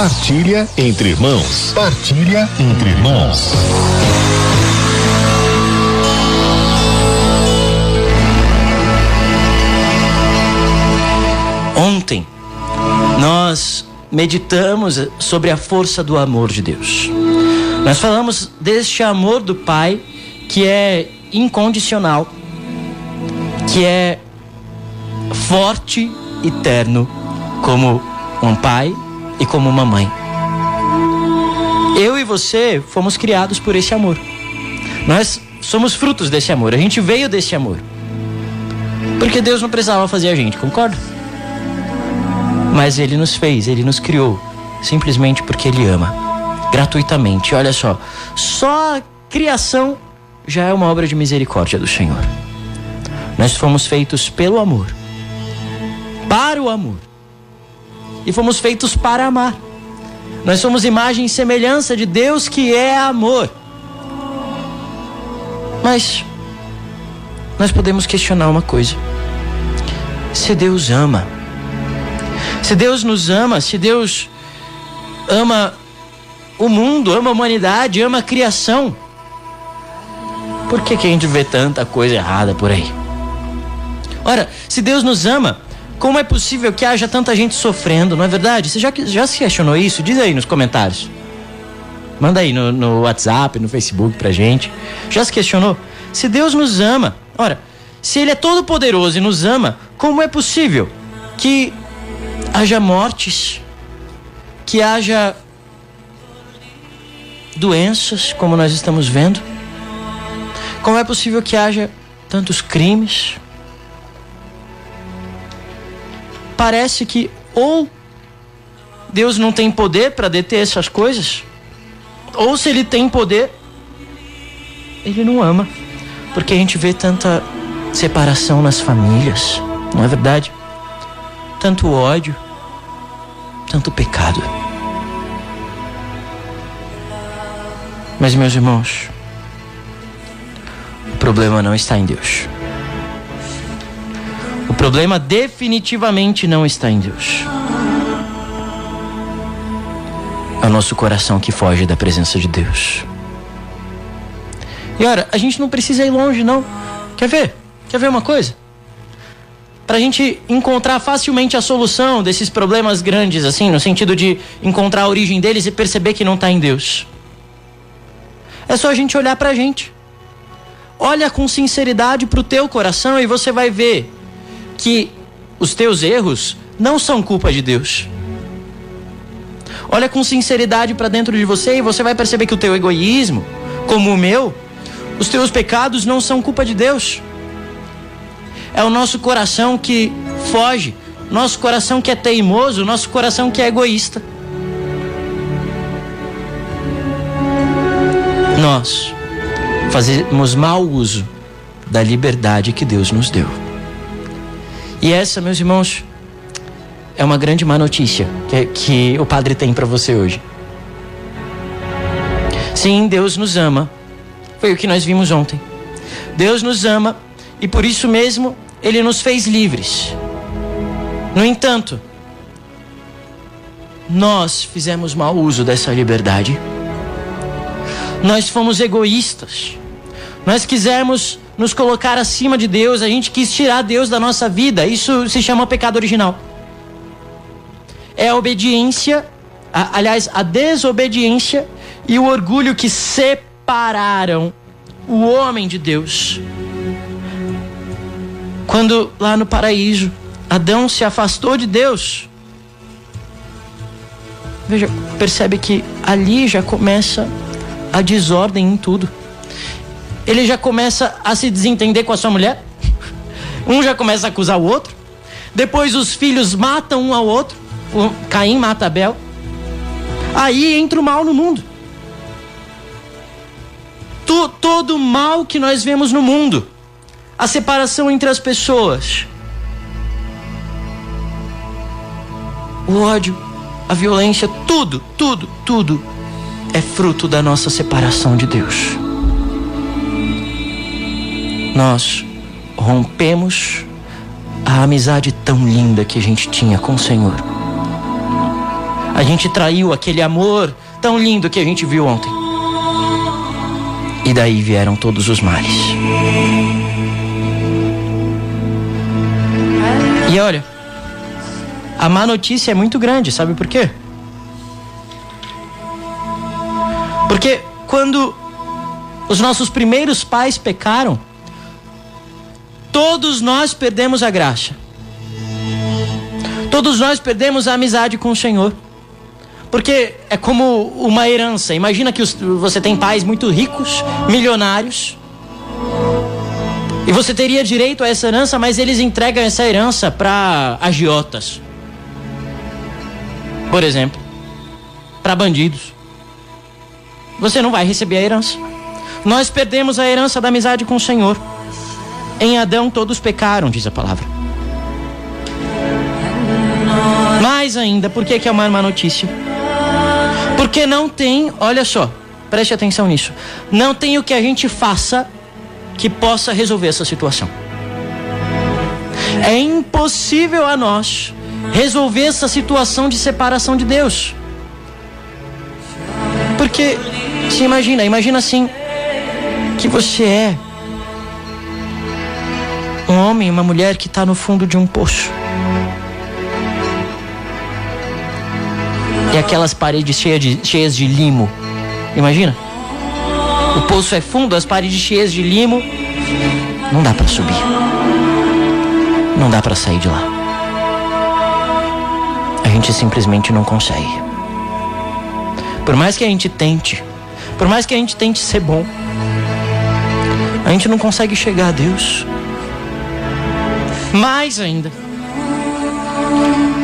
Partilha entre irmãos. Partilha entre irmãos. Ontem nós meditamos sobre a força do amor de Deus. Nós falamos deste amor do Pai que é incondicional, que é forte e terno, como um pai e como uma mãe. Eu e você fomos criados por esse amor. Nós somos frutos desse amor. A gente veio desse amor. Porque Deus não precisava fazer a gente, concorda? Mas Ele nos fez, Ele nos criou, simplesmente porque Ele ama, gratuitamente. Olha só, só a criação já é uma obra de misericórdia do Senhor. Nós fomos feitos pelo amor, para o amor, e fomos feitos para amar. Nós somos imagem e semelhança de Deus que é amor. Mas nós podemos questionar uma coisa: se Deus ama, se Deus nos ama, se Deus ama o mundo, ama a humanidade, ama a criação, por que, que a gente vê tanta coisa errada por aí? Ora, se Deus nos ama, como é possível que haja tanta gente sofrendo, não é verdade? Você já, já se questionou isso? Diz aí nos comentários. Manda aí no, no WhatsApp, no Facebook pra gente. Já se questionou? Se Deus nos ama, ora, se Ele é todo poderoso e nos ama, como é possível que haja mortes, que haja doenças, como nós estamos vendo? Como é possível que haja tantos crimes? Parece que ou Deus não tem poder para deter essas coisas, ou se ele tem poder, ele não ama. Porque a gente vê tanta separação nas famílias, não é verdade? Tanto ódio, tanto pecado. Mas, meus irmãos, o problema não está em Deus. Problema definitivamente não está em Deus. É o nosso coração que foge da presença de Deus. E ora, a gente não precisa ir longe, não. Quer ver? Quer ver uma coisa? Para a gente encontrar facilmente a solução desses problemas grandes, assim, no sentido de encontrar a origem deles e perceber que não está em Deus. É só a gente olhar para a gente. Olha com sinceridade para o teu coração e você vai ver que os teus erros não são culpa de Deus. Olha com sinceridade para dentro de você e você vai perceber que o teu egoísmo, como o meu, os teus pecados não são culpa de Deus. É o nosso coração que foge, nosso coração que é teimoso, nosso coração que é egoísta. Nós fazemos mau uso da liberdade que Deus nos deu. E essa, meus irmãos, é uma grande má notícia que, que o Padre tem para você hoje. Sim, Deus nos ama. Foi o que nós vimos ontem. Deus nos ama e por isso mesmo ele nos fez livres. No entanto, nós fizemos mau uso dessa liberdade. Nós fomos egoístas. Nós quisemos nos colocar acima de Deus, a gente quis tirar Deus da nossa vida. Isso se chama pecado original. É a obediência, a, aliás, a desobediência e o orgulho que separaram o homem de Deus. Quando lá no paraíso, Adão se afastou de Deus. Veja, percebe que ali já começa a desordem em tudo. Ele já começa a se desentender com a sua mulher. Um já começa a acusar o outro. Depois os filhos matam um ao outro. O Caim mata Abel. Aí entra o mal no mundo. Todo o mal que nós vemos no mundo. A separação entre as pessoas. O ódio, a violência, tudo, tudo, tudo é fruto da nossa separação de Deus. Nós rompemos a amizade tão linda que a gente tinha com o Senhor. A gente traiu aquele amor tão lindo que a gente viu ontem. E daí vieram todos os males. E olha, a má notícia é muito grande, sabe por quê? Porque quando os nossos primeiros pais pecaram, todos nós perdemos a graça. Todos nós perdemos a amizade com o Senhor. Porque é como uma herança. Imagina que você tem pais muito ricos, milionários. E você teria direito a essa herança, mas eles entregam essa herança para agiotas. Por exemplo, para bandidos. Você não vai receber a herança. Nós perdemos a herança da amizade com o Senhor. Em Adão todos pecaram, diz a palavra. Mais ainda, por que, que é uma má notícia? Porque não tem, olha só, preste atenção nisso. Não tem o que a gente faça que possa resolver essa situação. É impossível a nós resolver essa situação de separação de Deus. Porque, se imagina, imagina assim, que você é um homem, uma mulher que está no fundo de um poço. E aquelas paredes cheias de, cheias de limo. Imagina? O poço é fundo, as paredes cheias de limo. Não dá para subir. Não dá para sair de lá. A gente simplesmente não consegue. Por mais que a gente tente, por mais que a gente tente ser bom, a gente não consegue chegar a Deus. Mais ainda.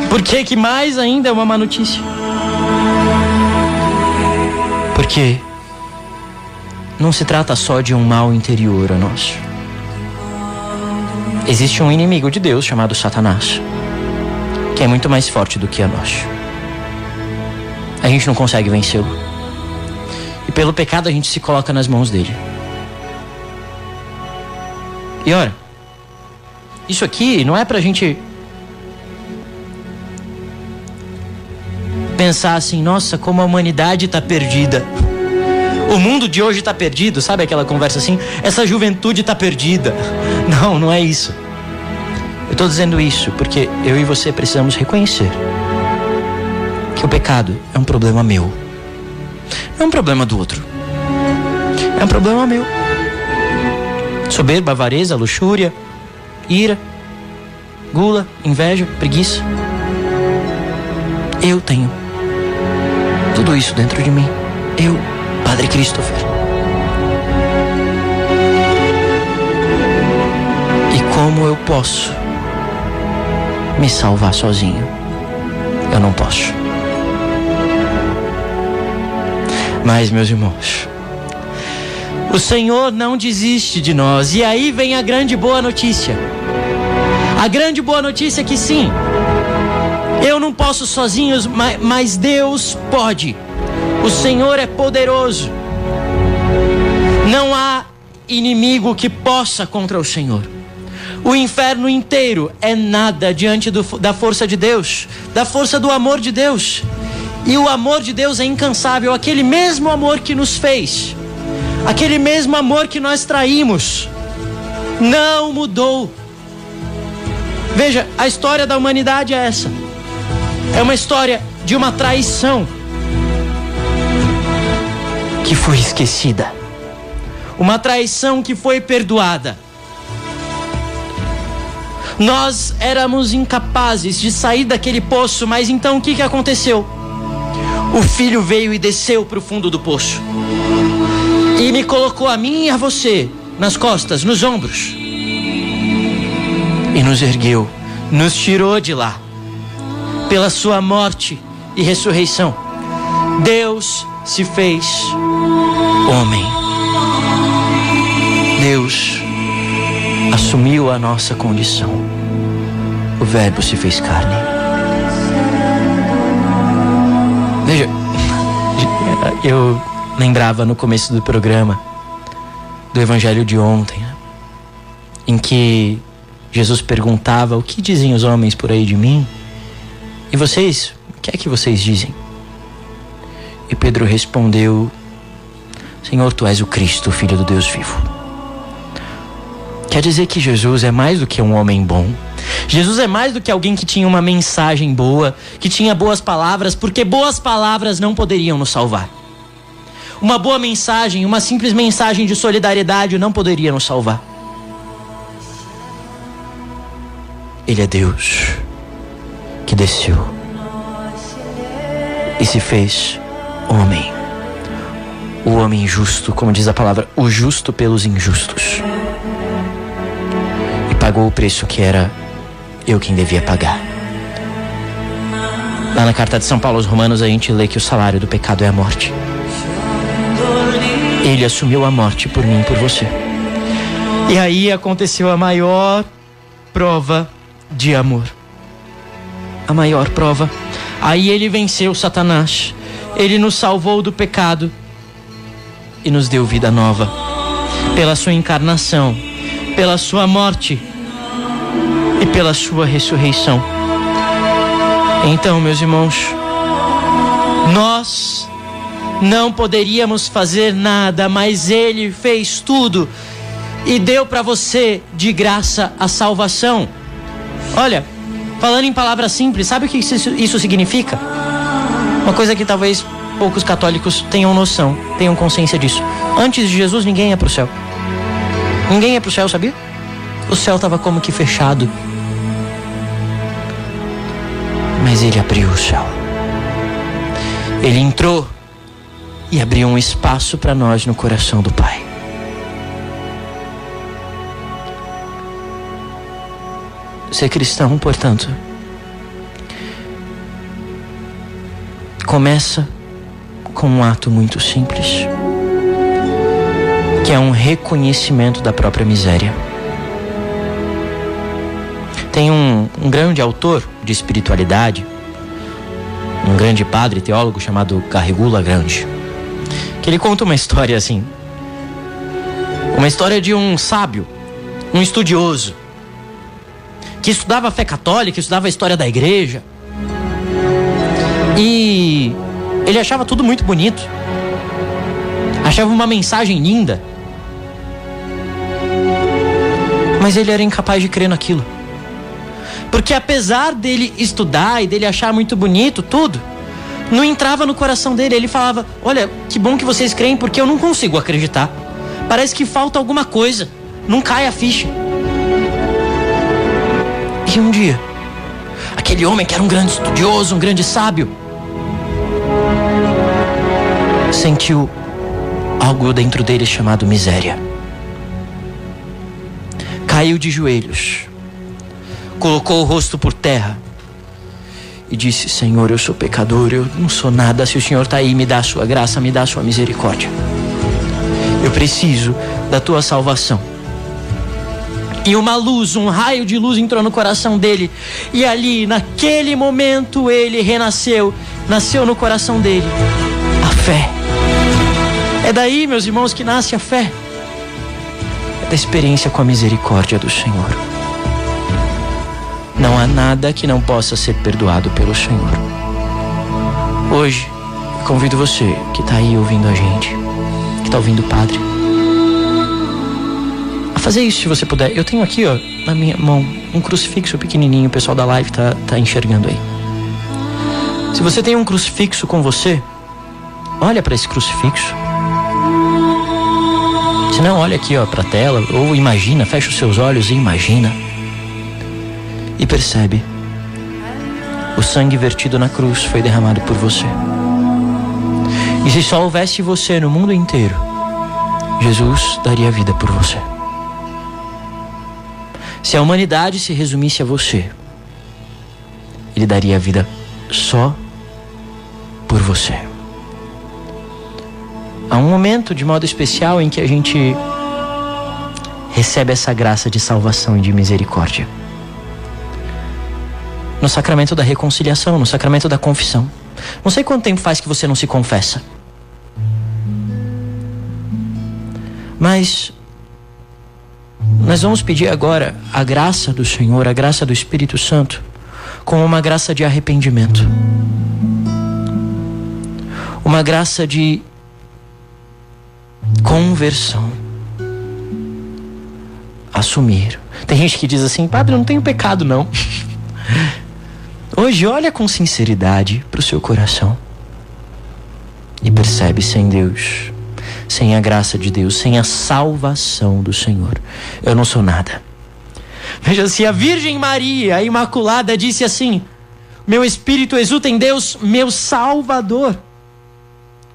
Por que, que mais ainda é uma má notícia? Porque não se trata só de um mal interior a nós. Existe um inimigo de Deus chamado Satanás, que é muito mais forte do que a nós. A gente não consegue vencê-lo. E pelo pecado a gente se coloca nas mãos dele. E ora, isso aqui não é pra gente pensar assim, nossa, como a humanidade está perdida. O mundo de hoje está perdido, sabe aquela conversa assim? Essa juventude está perdida. Não, não é isso. Eu estou dizendo isso porque eu e você precisamos reconhecer que o pecado é um problema meu. Não é um problema do outro. É um problema meu. Soberba, avareza, luxúria, ira, gula, inveja, preguiça. Eu tenho tudo isso dentro de mim. Eu, Padre Christopher. E como eu posso me salvar sozinho? Eu não posso. Mas, meus irmãos, o Senhor não desiste de nós. E aí vem a grande boa notícia. A grande boa notícia é que sim, eu não posso sozinho, mas Deus pode. O Senhor é poderoso. Não há inimigo que possa contra o Senhor. O inferno inteiro é nada diante do, da força de Deus, da força do amor de Deus. E o amor de Deus é incansável, aquele mesmo amor que nos fez, aquele mesmo amor que nós traímos, não mudou. Veja, a história da humanidade é essa. É uma história de uma traição que foi esquecida. Uma traição que foi perdoada. Nós éramos incapazes de sair daquele poço, mas então o que, que aconteceu? O filho veio e desceu para o fundo do poço e me colocou a mim e a você nas costas, nos ombros e nos ergueu, nos tirou de lá pela sua morte e ressurreição. Deus se fez homem. Deus assumiu a nossa condição. O Verbo se fez carne. Veja, eu lembrava no começo do programa do Evangelho de ontem, né, em que Jesus perguntava: O que dizem os homens por aí de mim? E vocês, o que é que vocês dizem? E Pedro respondeu: Senhor, tu és o Cristo, filho do Deus vivo. Quer dizer que Jesus é mais do que um homem bom. Jesus é mais do que alguém que tinha uma mensagem boa, que tinha boas palavras, porque boas palavras não poderiam nos salvar. Uma boa mensagem, uma simples mensagem de solidariedade não poderia nos salvar. Ele é Deus que desceu e se fez homem. O homem justo, como diz a palavra, o justo pelos injustos. E pagou o preço que era eu quem devia pagar. Lá na carta de São Paulo aos Romanos a gente lê que o salário do pecado é a morte. Ele assumiu a morte por mim e por você. E aí aconteceu a maior prova de amor. A maior prova. Aí ele venceu Satanás. Ele nos salvou do pecado e nos deu vida nova. Pela sua encarnação, pela sua morte e pela sua ressurreição. Então, meus irmãos, nós não poderíamos fazer nada, mas Ele fez tudo e deu para você de graça a salvação. Olha, falando em palavras simples, sabe o que isso, significa? Uma coisa que talvez poucos católicos tenham noção, tenham consciência disso. Antes de Jesus, ninguém ia para o céu. Ninguém ia para o céu, sabia? O céu estava como que fechado. Mas ele abriu o céu. Ele entrou e abriu um espaço para nós no coração do Pai. Ser cristão, portanto, começa com um ato muito simples, que é um reconhecimento da própria miséria. Tem um, um grande autor de espiritualidade, um grande padre teólogo chamado Garrigula Grande, que ele conta uma história assim, uma história de um sábio, um estudioso, que estudava a fé católica, estudava a história da igreja. E ele achava tudo muito bonito. Achava uma mensagem linda. Mas ele era incapaz de crer naquilo. Porque apesar dele estudar e dele achar muito bonito tudo, não entrava no coração dele. Ele falava: Olha, que bom que vocês creem, porque eu não consigo acreditar. Parece que falta alguma coisa. Não cai a ficha. E um dia, aquele homem que era um grande estudioso, um grande sábio, sentiu algo dentro dele chamado miséria. Caiu de joelhos, colocou o rosto por terra e disse: Senhor, eu sou pecador, eu não sou nada. Se o Senhor está aí, me dá a sua graça, me dá a sua misericórdia. Eu preciso da tua salvação. E uma luz, um raio de luz entrou no coração dele. E ali, naquele momento, ele renasceu. Nasceu no coração dele a fé. É daí, meus irmãos, que nasce a fé. É da experiência com a misericórdia do Senhor. Há nada que não possa ser perdoado pelo Senhor. Hoje, convido você que está aí ouvindo a gente, que está ouvindo o Padre, a fazer isso se você puder. Eu tenho aqui, ó, na minha mão, um crucifixo pequenininho, o pessoal da live tá, tá enxergando aí. Se você tem um crucifixo com você, olha para esse crucifixo. Se não, olha aqui, ó, para a tela, ou imagina, fecha os seus olhos e imagina. E percebe. O sangue vertido na cruz foi derramado por você. E se só houvesse você no mundo inteiro, Jesus daria vida por você. Se a humanidade se resumisse a você, Ele daria a vida só por você. Há um momento de modo especial em que a gente recebe essa graça de salvação e de misericórdia. No sacramento da reconciliação, no sacramento da confissão. Não sei quanto tempo faz que você não se confessa. Mas nós vamos pedir agora a graça do Senhor, a graça do Espírito Santo, como uma graça de arrependimento. uma graça de conversão. Assumir. Tem gente que diz assim, padre, eu não tenho pecado não. Hoje, olha com sinceridade para o seu coração e percebe sem Deus, sem a graça de Deus, sem a salvação do Senhor, eu não sou nada. Veja, se a Virgem Maria, a Imaculada, disse assim: Meu espírito exulta em Deus, meu Salvador.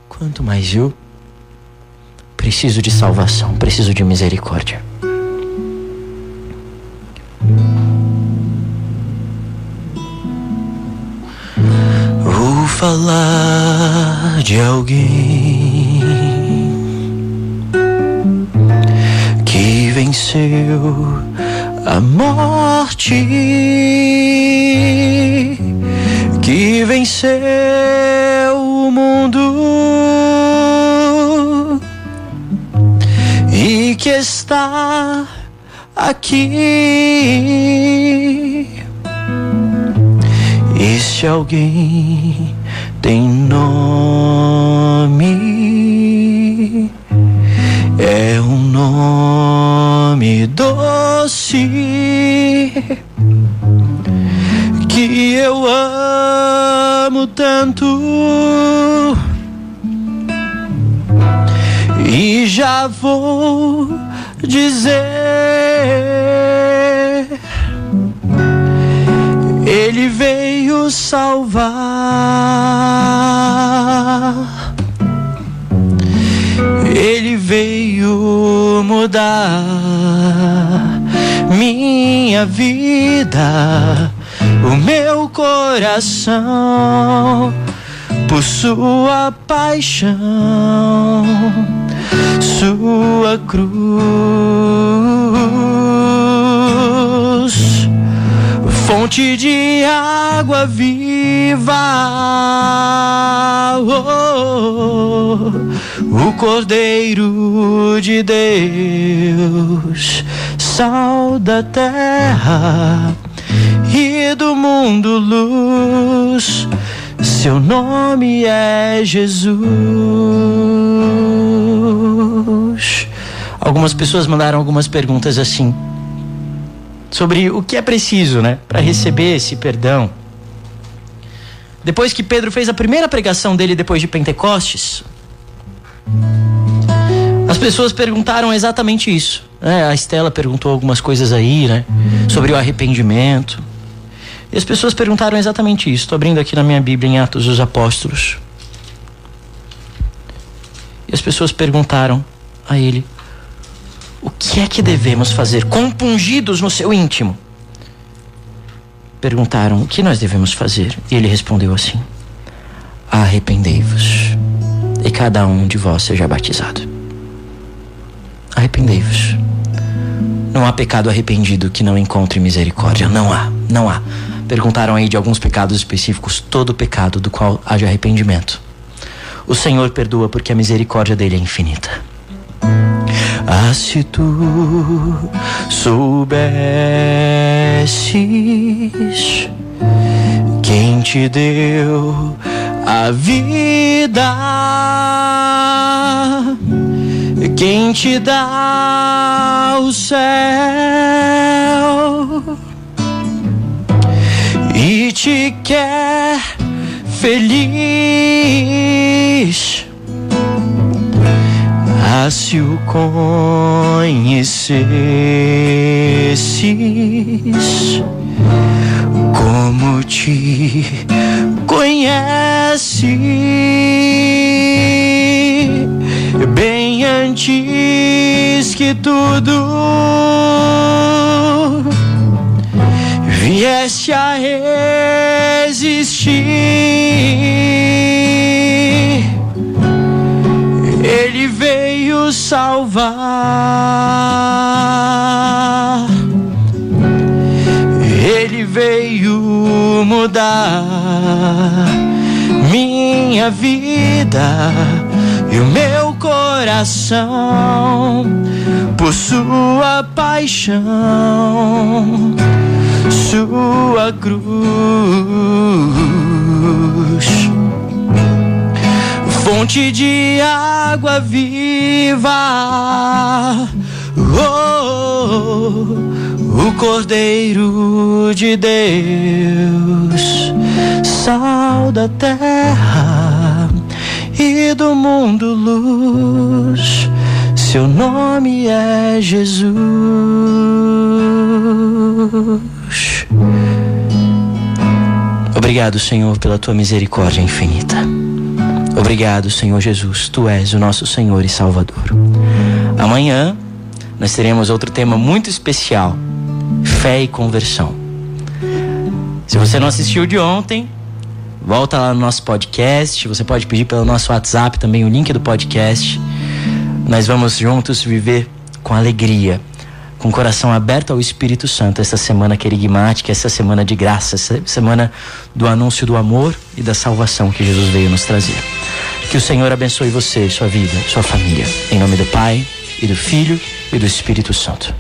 Quanto mais eu preciso de salvação, preciso de misericórdia. Falar de alguém que venceu a morte que venceu o mundo e que está aqui. E se alguém tem nome, é um nome doce que eu amo tanto. E já vou dizer ele veio salvar. Ele veio mudar minha vida o meu coração por sua paixão, sua cruz, fonte de água viva. Oh, o Cordeiro de Deus, sal da terra e do mundo luz. Seu nome é Jesus. Algumas pessoas mandaram algumas perguntas assim sobre o que é preciso, né, para receber esse perdão. Depois que Pedro fez a primeira pregação dele depois de Pentecostes, as pessoas perguntaram exatamente isso. Né? A Estela perguntou algumas coisas aí, né? Sobre o arrependimento. E as pessoas perguntaram exatamente isso. Estou abrindo aqui na minha Bíblia em Atos dos Apóstolos. E as pessoas perguntaram a ele: O que é que devemos fazer? Compungidos no seu íntimo. Perguntaram: O que nós devemos fazer? E ele respondeu assim: Arrependei-vos, e cada um de vós seja batizado. Arrependei-vos. Não há pecado arrependido que não encontre misericórdia. Não há, não há. Perguntaram aí de alguns pecados específicos, todo pecado do qual haja arrependimento. O Senhor perdoa porque a misericórdia dele é infinita. Ah, se tu soubesses quem te deu a vida, quem te dá o céu e te quer feliz. Se o conhecesses como te conhece bem antes que tudo viesse a existir. Minha vida e o meu coração por sua paixão, sua cruz, fonte de água viva. Oh, o Cordeiro de Deus, sal da terra e do mundo luz. Seu nome é Jesus. Obrigado, Senhor, pela tua misericórdia infinita. Obrigado, Senhor Jesus, tu és o nosso Senhor e Salvador. Amanhã nós teremos outro tema muito especial: fé e conversão. Se você não assistiu de ontem, volta lá no nosso podcast. Você pode pedir pelo nosso WhatsApp também o link do podcast. Nós vamos juntos viver com alegria com o coração aberto ao Espírito Santo essa semana querigmática, essa semana de graça, essa semana do anúncio do amor e da salvação que Jesus veio nos trazer. Que o Senhor abençoe você, sua vida, sua família. Em nome do Pai, e do Filho, e do Espírito Santo.